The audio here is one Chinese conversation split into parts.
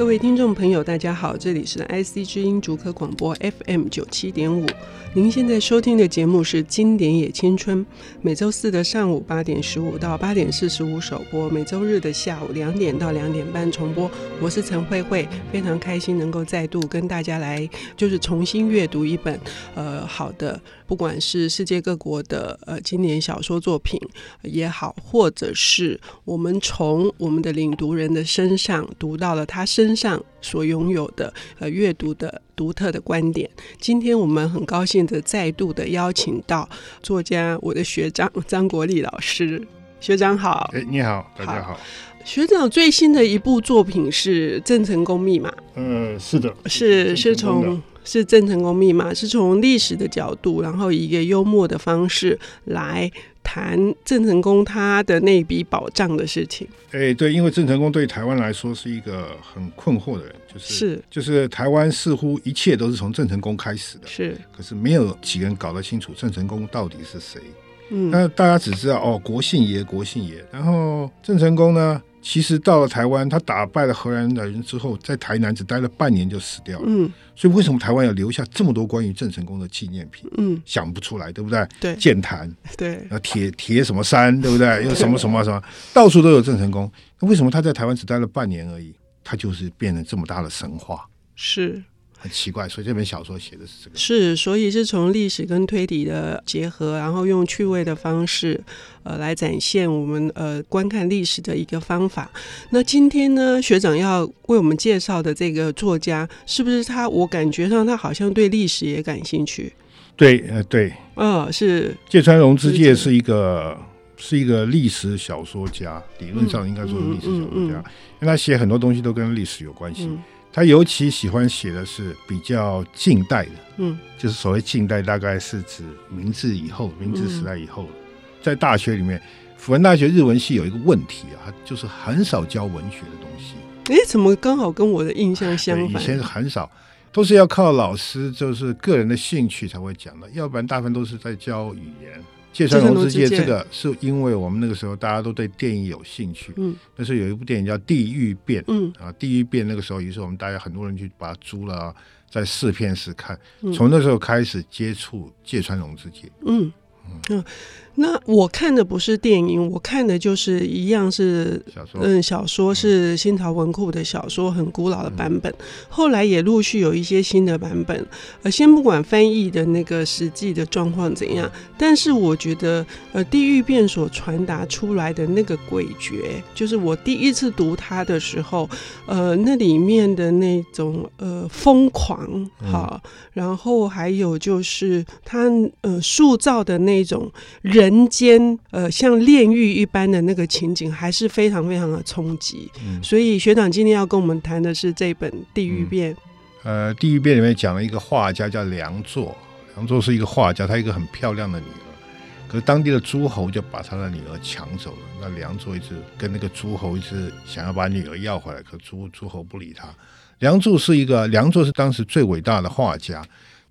各位听众朋友，大家好，这里是 IC 之音竹科广播 FM 九七点五。您现在收听的节目是《经典也青春》，每周四的上午八点十五到八点四十五首播，每周日的下午两点到两点半重播。我是陈慧慧，非常开心能够再度跟大家来，就是重新阅读一本呃好的，不管是世界各国的呃经典小说作品也好，或者是我们从我们的领读人的身上读到了他身上所拥有的呃阅读的。独特的观点。今天我们很高兴的再度的邀请到作家，我的学长张国立老师。学长好，哎，你好，大家好。学长最新的一部作品是《郑成功密码》。嗯，是的，是是从是郑成功密码，是从历史的角度，然后以一个幽默的方式来。谈郑成功他的那笔宝藏的事情。哎，对，因为郑成功对台湾来说是一个很困惑的人，就是是就是台湾似乎一切都是从郑成功开始的，是，可是没有几个人搞得清楚郑成功到底是谁。嗯，那大家只知道哦，国姓爷，国姓爷。然后郑成功呢，其实到了台湾，他打败了荷兰人之后，在台南只待了半年就死掉了。嗯，所以为什么台湾要留下这么多关于郑成功的纪念品？嗯，想不出来，对不对？对，剑潭，对，啊，铁铁什么山，对不对？又什么什么什么，到处都有郑成功。那为什么他在台湾只待了半年而已，他就是变成这么大的神话？是。很奇怪，所以这本小说写的是这个。是，所以是从历史跟推理的结合，然后用趣味的方式，呃，来展现我们呃观看历史的一个方法。那今天呢，学长要为我们介绍的这个作家，是不是他？我感觉上他好像对历史也感兴趣。对，呃，对，嗯、哦，是。芥川龙之介是一个是一个历史小说家，理论上应该说是历史小说家，嗯嗯嗯嗯、因为他写很多东西都跟历史有关系。嗯他尤其喜欢写的是比较近代的，嗯，就是所谓近代，大概是指明治以后、明治时代以后。在大学里面，辅仁大学日文系有一个问题啊，他就是很少教文学的东西。哎，怎么刚好跟我的印象相反？以前是很少，都是要靠老师，就是个人的兴趣才会讲的，要不然大部分都是在教语言。芥川龙之介这个是因为我们那个时候大家都对电影有兴趣，嗯，那时候有一部电影叫《地狱变》，嗯。啊，《地狱变》那个时候于是我们大家很多人去把它租了，在试片室看，从那时候开始接触芥川龙之介，嗯。嗯。嗯那我看的不是电影，我看的就是一样是小说，嗯，小说是新潮文库的小说，很古老的版本。后来也陆续有一些新的版本。呃，先不管翻译的那个实际的状况怎样，但是我觉得，呃，《地狱变》所传达出来的那个诡谲，就是我第一次读它的时候，呃，那里面的那种呃疯狂，好，然后还有就是他呃塑造的那种人。人间呃，像炼狱一般的那个情景，还是非常非常的冲击。嗯，所以学长今天要跟我们谈的是这本《地狱变》。嗯。呃，《地狱变》里面讲了一个画家叫梁作，梁作是一个画家，他一个很漂亮的女儿，可是当地的诸侯就把他的女儿抢走了。那梁作一直跟那个诸侯一直想要把女儿要回来，可诸诸侯不理他。梁祝是一个，梁祝是当时最伟大的画家，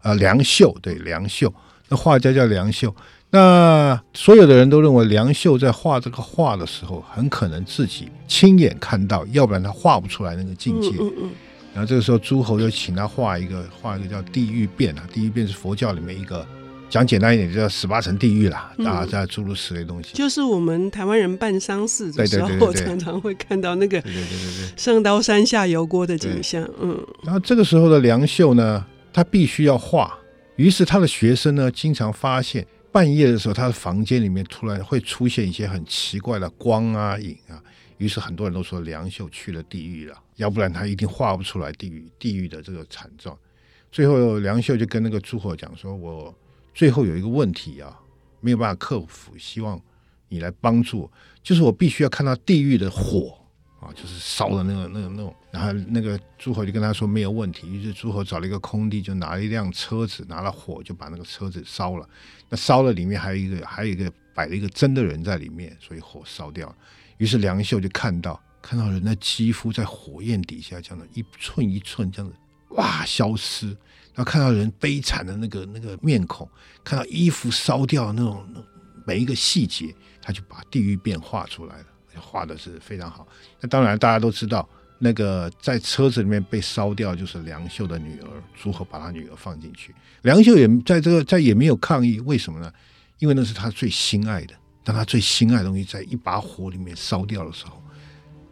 呃，梁秀对梁秀，那画家叫梁秀。那所有的人都认为梁秀在画这个画的时候，很可能自己亲眼看到，要不然他画不出来那个境界。嗯嗯。然后这个时候，诸侯就请他画一个，画一个叫地狱变啊。地狱变是佛教里面一个讲简单一点，就叫十八层地狱啦。啊，在诸如此类东西。就是我们台湾人办丧事的时候，常常 会看到那个对对对对上刀山下油锅的景象。嗯。然后这个时候的梁秀呢，他必须要画，于是他的学生呢，经常发现。半夜的时候，他的房间里面突然会出现一些很奇怪的光啊、影啊，于是很多人都说梁秀去了地狱了，要不然他一定画不出来地狱地狱的这个惨状。最后，梁秀就跟那个诸侯讲说：“我最后有一个问题啊，没有办法克服，希望你来帮助，就是我必须要看到地狱的火。”啊，就是烧的那个、那个、那种，然后那个诸侯就跟他说没有问题，于是诸侯找了一个空地，就拿了一辆车子，拿了火就把那个车子烧了。那烧了里面还有一个，还有一个摆了一个真的人在里面，所以火烧掉。于是梁秀就看到，看到人的肌肤在火焰底下这样的一寸一寸这样子哇消失，然后看到人悲惨的那个那个面孔，看到衣服烧掉那种每一个细节，他就把地狱变画出来了。画的是非常好，那当然大家都知道，那个在车子里面被烧掉，就是梁秀的女儿如何把他女儿放进去。梁秀也在这个在也没有抗议，为什么呢？因为那是他最心爱的，当他最心爱的东西在一把火里面烧掉的时候，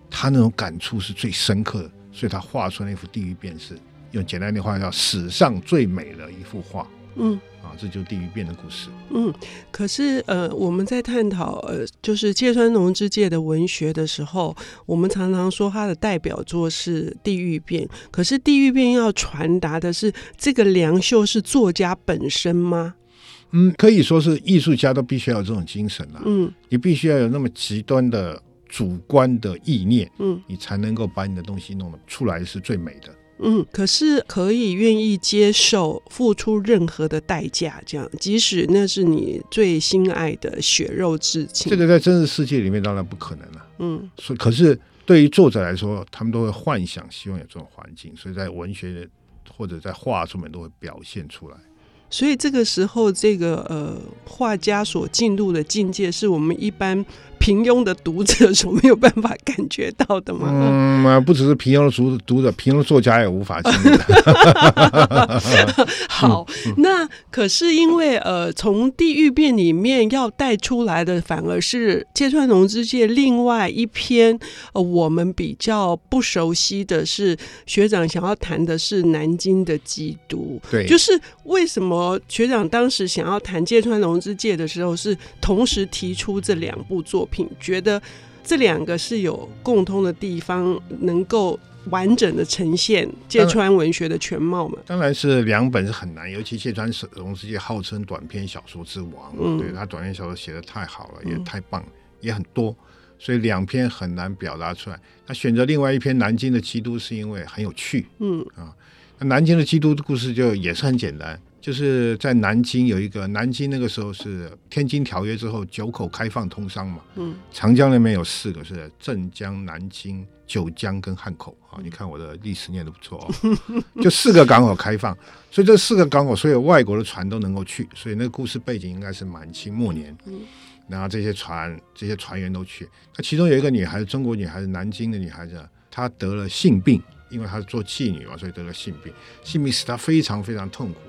他那种感触是最深刻的，所以他画出那幅地狱变是用简单的话叫史上最美的一幅画。嗯。啊，这就是地狱变的故事。嗯，可是呃，我们在探讨呃，就是芥川龙之介的文学的时候，我们常常说他的代表作是《地狱变》。可是《地狱变》要传达的是这个梁秀是作家本身吗？嗯，可以说是艺术家都必须要有这种精神啊。嗯，你必须要有那么极端的主观的意念，嗯，你才能够把你的东西弄得出来是最美的。嗯，可是可以愿意接受付出任何的代价，这样，即使那是你最心爱的血肉至亲。这个在真实世界里面当然不可能了。嗯，所以可是对于作者来说，他们都会幻想，希望有这种环境，所以在文学或者在画上面都会表现出来。所以这个时候，这个呃画家所进入的境界，是我们一般。平庸的读者所没有办法感觉到的吗？嗯，不只是平庸的读读者，平庸的作家也无法经历。好，嗯、那可是因为呃，从《地狱变》里面要带出来的，反而是芥川龙之介另外一篇呃，我们比较不熟悉的是学长想要谈的是南京的基督。对，就是为什么学长当时想要谈芥川龙之介的时候，是同时提出这两部作品。觉得这两个是有共通的地方，能够完整的呈现芥川文学的全貌嘛？当然是两本是很难，尤其芥川龙之介号称短篇小说之王，嗯、对他短篇小说写的太好了，也太棒，嗯、也很多，所以两篇很难表达出来。他选择另外一篇《南京的基督》是因为很有趣，嗯啊，那《南京的基督》的故事就也是很简单。就是在南京有一个南京那个时候是天津条约之后九口开放通商嘛，嗯，长江那边有四个是镇江、南京、九江跟汉口。啊，你看我的历史念的不错哦，就四个港口开放，所以这四个港口所有外国的船都能够去，所以那个故事背景应该是满清末年，嗯。然后这些船这些船员都去，那其中有一个女孩子，中国女孩子，南京的女孩子，她得了性病，因为她是做妓女嘛，所以得了性病，性病使她非常非常痛苦。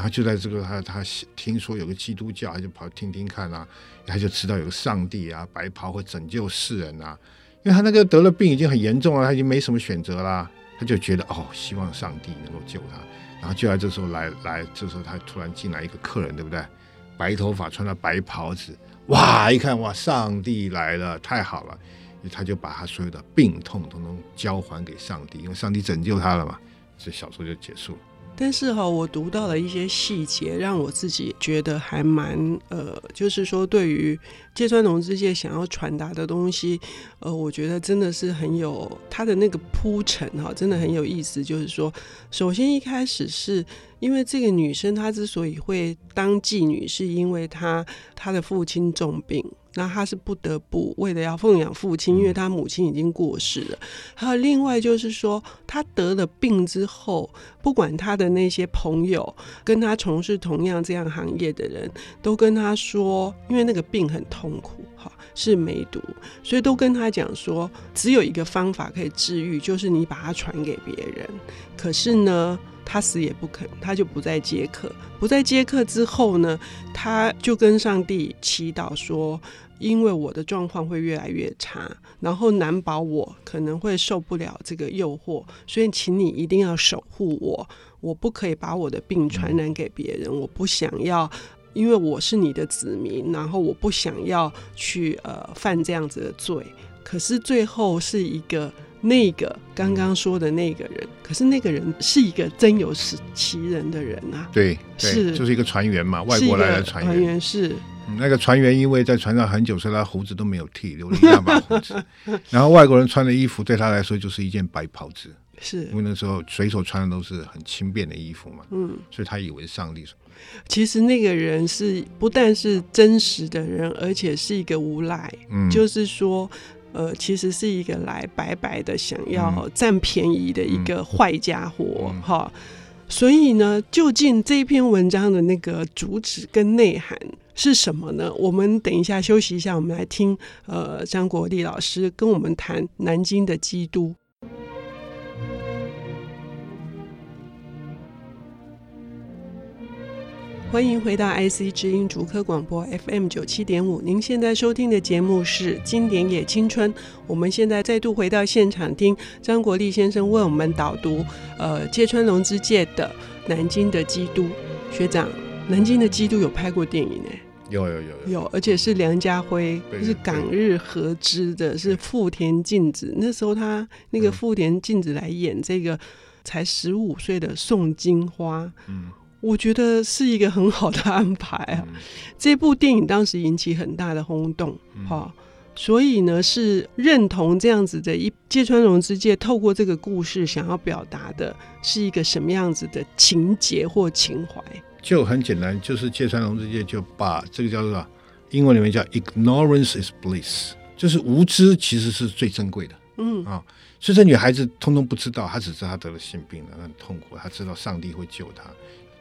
然后就在这个他他听说有个基督教，他就跑听听看啊，他就知道有个上帝啊，白袍会拯救世人啊。因为他那个得了病已经很严重了，他已经没什么选择啦，他就觉得哦，希望上帝能够救他。然后就在这时候来来，这时候他突然进来一个客人，对不对？白头发，穿了白袍子，哇，一看哇，上帝来了，太好了，他就把他所有的病痛统统交还给上帝，因为上帝拯救他了嘛。这小说就结束了。但是哈，我读到了一些细节，让我自己觉得还蛮呃，就是说对于芥川龙之介想要传达的东西，呃，我觉得真的是很有他的那个铺陈哈，真的很有意思。就是说，首先一开始是因为这个女生她之所以会当妓女，是因为她她的父亲重病。那他是不得不为了要奉养父亲，因为他母亲已经过世了。还有另外就是说，他得了病之后，不管他的那些朋友跟他从事同样这样行业的人都跟他说，因为那个病很痛苦，哈，是梅毒，所以都跟他讲说，只有一个方法可以治愈，就是你把它传给别人。可是呢，他死也不肯，他就不再接客。不再接客之后呢，他就跟上帝祈祷说：“因为我的状况会越来越差，然后难保我可能会受不了这个诱惑，所以请你一定要守护我，我不可以把我的病传染给别人。我不想要，因为我是你的子民，然后我不想要去呃犯这样子的罪。可是最后是一个。”那个刚刚说的那个人，可是那个人是一个真有其人的人啊！对，对是就是一个船员嘛，外国来的船员。船员是、嗯、那个船员，因为在船上很久，所以他胡子都没有剃，留了一大把胡子。然后外国人穿的衣服对他来说就是一件白袍子，是因为那时候水手穿的都是很轻便的衣服嘛，嗯，所以他以为上帝。其实那个人是不但是真实的人，而且是一个无赖，嗯，就是说。呃，其实是一个来白白的想要占便宜的一个坏家伙哈，所以呢，究竟这篇文章的那个主旨跟内涵是什么呢？我们等一下休息一下，我们来听呃张国立老师跟我们谈《南京的基督》。欢迎回到 IC 之音竹科广播 FM 九七点五。您现在收听的节目是《经典也青春》。我们现在再度回到现场，听张国立先生为我们导读。呃，芥川龙之介的《南京的基督》。学长，《南京的基督》有拍过电影呢？有有有有，有，而且是梁家辉，是港日合资的，是富田静子。那时候他那个富田静子来演这个才十五岁的宋金花。嗯。我觉得是一个很好的安排啊！嗯、这部电影当时引起很大的轰动，哈、嗯，所以呢是认同这样子的一芥川龙之介透过这个故事想要表达的是一个什么样子的情节或情怀？就很简单，就是芥川龙之介就把这个叫做英文里面叫 “ignorance is bliss”，就是无知其实是最珍贵的。嗯啊，所以这女孩子通通不知道，她只知道她得了性病了，很痛苦，她知道上帝会救她。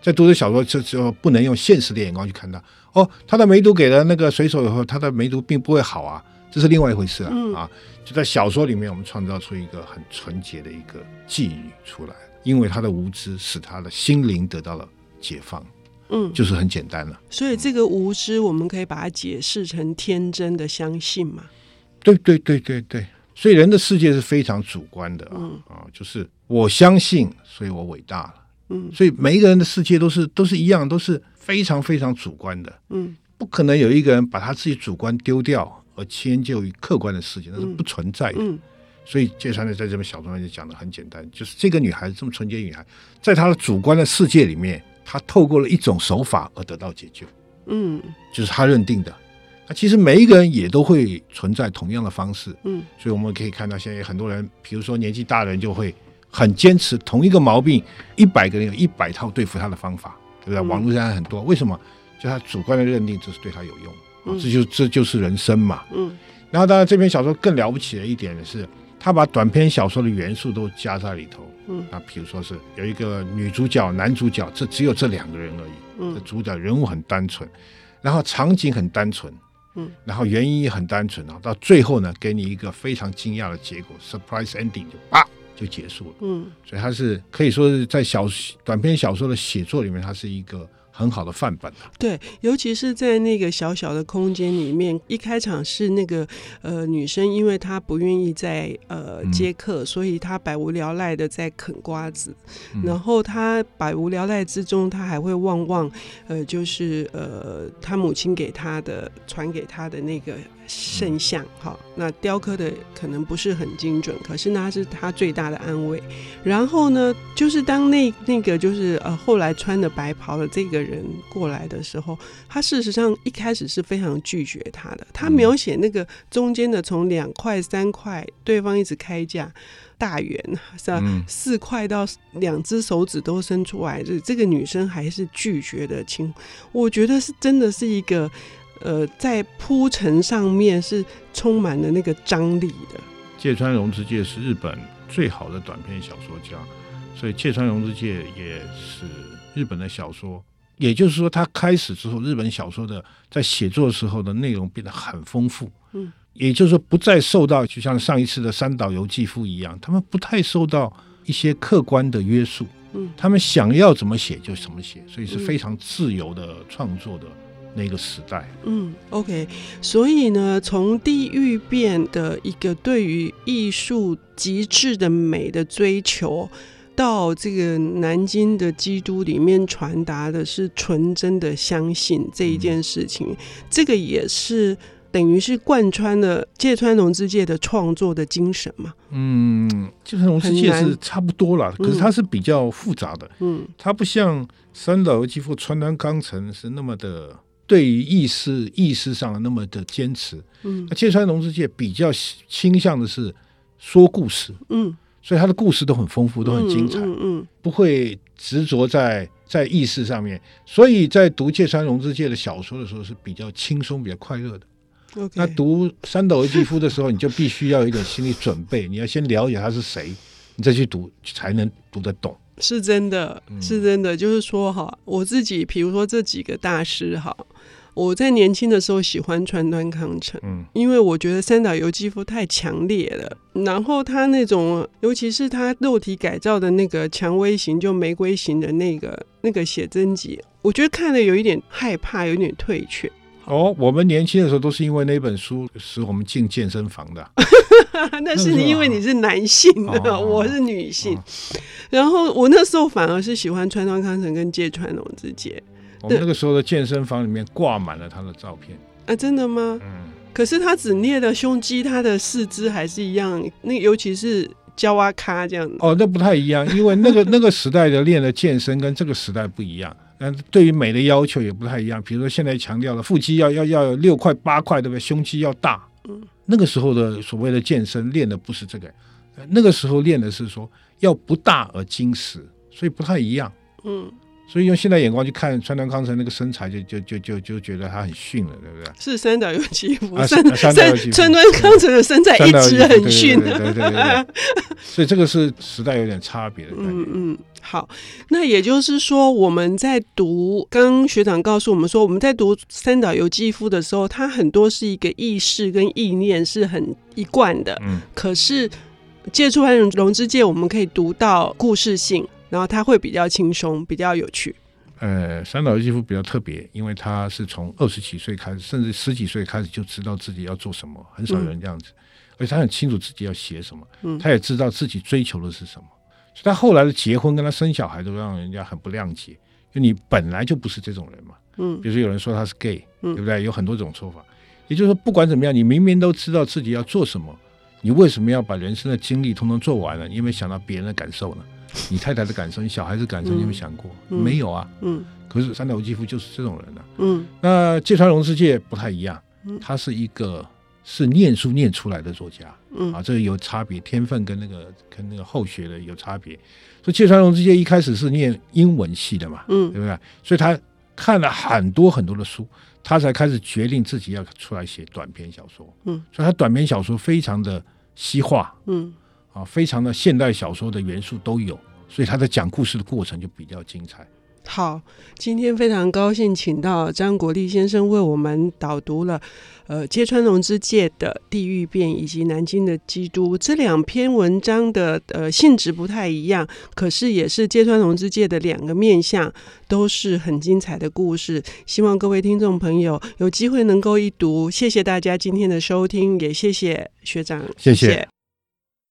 在读这小说，就就不能用现实的眼光去看他。哦，他的梅毒给了那个水手以后，他的梅毒并不会好啊，这是另外一回事啊。嗯、啊，就在小说里面，我们创造出一个很纯洁的一个妓女出来，因为他的无知，使他的心灵得到了解放。嗯，就是很简单了。所以这个无知，我们可以把它解释成天真的相信嘛？对对对对对。所以人的世界是非常主观的啊、嗯、啊，就是我相信，所以我伟大了。嗯，所以每一个人的世界都是都是一样，都是非常非常主观的。嗯，不可能有一个人把他自己主观丢掉而迁就于客观的世界，那是不存在的。嗯，嗯，所以芥川呢在这本小说里就讲的很简单，就是这个女孩子这么纯洁女孩，在她的主观的世界里面，她透过了一种手法而得到解救。嗯，就是她认定的。那其实每一个人也都会存在同样的方式。嗯，所以我们可以看到现在很多人，比如说年纪大的人就会。很坚持同一个毛病，一百个人有一百套对付他的方法，对不对？嗯、网络上很多，为什么？就他主观的认定这是对他有用，嗯、这就这就是人生嘛。嗯。然后当然这篇小说更了不起的一点是，他把短篇小说的元素都加在里头。嗯。那比如说是有一个女主角、男主角，这只有这两个人而已。嗯。这主角人物很单纯，然后场景很单纯。嗯。然后原因也很单纯，啊到最后呢，给你一个非常惊讶的结果，surprise ending 就啊。就结束了。嗯，所以他是可以说是在小短篇小说的写作里面，他是一个很好的范本。对，尤其是在那个小小的空间里面，一开场是那个呃女生，因为她不愿意在呃接客，嗯、所以她百无聊赖的在啃瓜子。嗯、然后她百无聊赖之中，她还会望望呃，就是呃她母亲给她的传给她的那个。圣像，好，那雕刻的可能不是很精准，可是那是他最大的安慰。然后呢，就是当那那个就是呃后来穿的白袍的这个人过来的时候，他事实上一开始是非常拒绝他的。他描写那个中间的从两块三块，对方一直开价大元是吧？四块到两只手指都伸出来，这这个女生还是拒绝的情，我觉得是真的是一个。呃，在铺陈上面是充满了那个张力的。芥川龙之介是日本最好的短篇小说家，所以芥川龙之介也是日本的小说。也就是说，他开始之后，日本小说的在写作的时候的内容变得很丰富。嗯，也就是说，不再受到就像上一次的三岛由纪夫一样，他们不太受到一些客观的约束。嗯，他们想要怎么写就怎么写，所以是非常自由的创作的。那个时代，嗯，OK，所以呢，从地域变的一个对于艺术极致的美的追求，到这个南京的基督里面传达的是纯真的相信这一件事情，嗯、这个也是等于是贯穿了芥川龙之介的创作的精神嘛。嗯，芥川龙之介是差不多了，可是它是比较复杂的，嗯，它不像三岛由纪夫、川端康成是那么的。对于意识意识上那么的坚持，嗯，那芥川龙之介比较倾向的是说故事，嗯，所以他的故事都很丰富，都很精彩，嗯，嗯，嗯，不会执着在在意识上面，所以在读芥川龙之介的小说的时候是比较轻松、比较快乐的。那读三岛由纪夫的时候，你就必须要有一点心理准备，你要先了解他是谁，你再去读才能读得懂。是真的，是真的，就是说哈，我自己，比如说这几个大师哈，我在年轻的时候喜欢川端康成，嗯，因为我觉得三岛由纪夫太强烈了，然后他那种，尤其是他肉体改造的那个蔷薇型，就玫瑰型的那个那个写真集，我觉得看了有一点害怕，有点退却。哦，我们年轻的时候都是因为那本书使我们进健身房的。那是你因为你是男性的，哦、我是女性。哦、然后我那时候反而是喜欢川端康成跟芥川龙之介。我们那个时候的健身房里面挂满了他的照片。啊，真的吗？嗯。可是他只捏的胸肌，他的四肢还是一样。那尤其是胶哇咖这样。哦，那不太一样，因为那个 那个时代的练的健身跟这个时代不一样。嗯，对于美的要求也不太一样。比如说现在强调的腹肌要要要有六块八块，对不对？胸肌要大。嗯，那个时候的所谓的健身练的不是这个，那个时候练的是说要不大而精实，所以不太一样。嗯。所以用现代眼光去看川端康成那个身材就，就就就就就觉得他很逊了，对不对？是三岛由纪夫，三三川端康成的身材一直很逊，对对对对。所以这个是时代有点差别的感觉。嗯嗯，好，那也就是说，我们在读，刚刚学长告诉我们说，我们在读三岛由纪夫的时候，他很多是一个意识跟意念是很一贯的。嗯。可是芥川龙之介，我们可以读到故事性。然后他会比较轻松，比较有趣。呃，三岛由纪夫比较特别，因为他是从二十几岁开始，甚至十几岁开始就知道自己要做什么，很少有人这样子。嗯、而且他很清楚自己要写什么，嗯、他也知道自己追求的是什么。所以他后来的结婚跟他生小孩都让人家很不谅解，因为你本来就不是这种人嘛。嗯，比如说有人说他是 gay，嗯、对不对？有很多种说法。也就是说，不管怎么样，你明明都知道自己要做什么，你为什么要把人生的经历通通做完了？你有没有想到别人的感受呢？你太太的感受，你小孩子感受，你有没有想过？嗯、没有啊。嗯。可是三岛由纪夫就是这种人啊。嗯。那芥川龙之介不太一样，他是一个是念书念出来的作家。嗯。啊，这个有差别，天分跟那个跟那个后学的有差别。所以芥川龙之介一开始是念英文系的嘛，嗯，对不对？所以他看了很多很多的书，他才开始决定自己要出来写短篇小说。嗯。所以他短篇小说非常的西化。嗯。啊，非常的现代小说的元素都有，所以他在讲故事的过程就比较精彩。好，今天非常高兴请到张国立先生为我们导读了，呃，芥川龙之介的《地狱变》以及《南京的基督》这两篇文章的呃性质不太一样，可是也是芥川龙之介的两个面相，都是很精彩的故事。希望各位听众朋友有机会能够一读。谢谢大家今天的收听，也谢谢学长，谢谢。谢谢。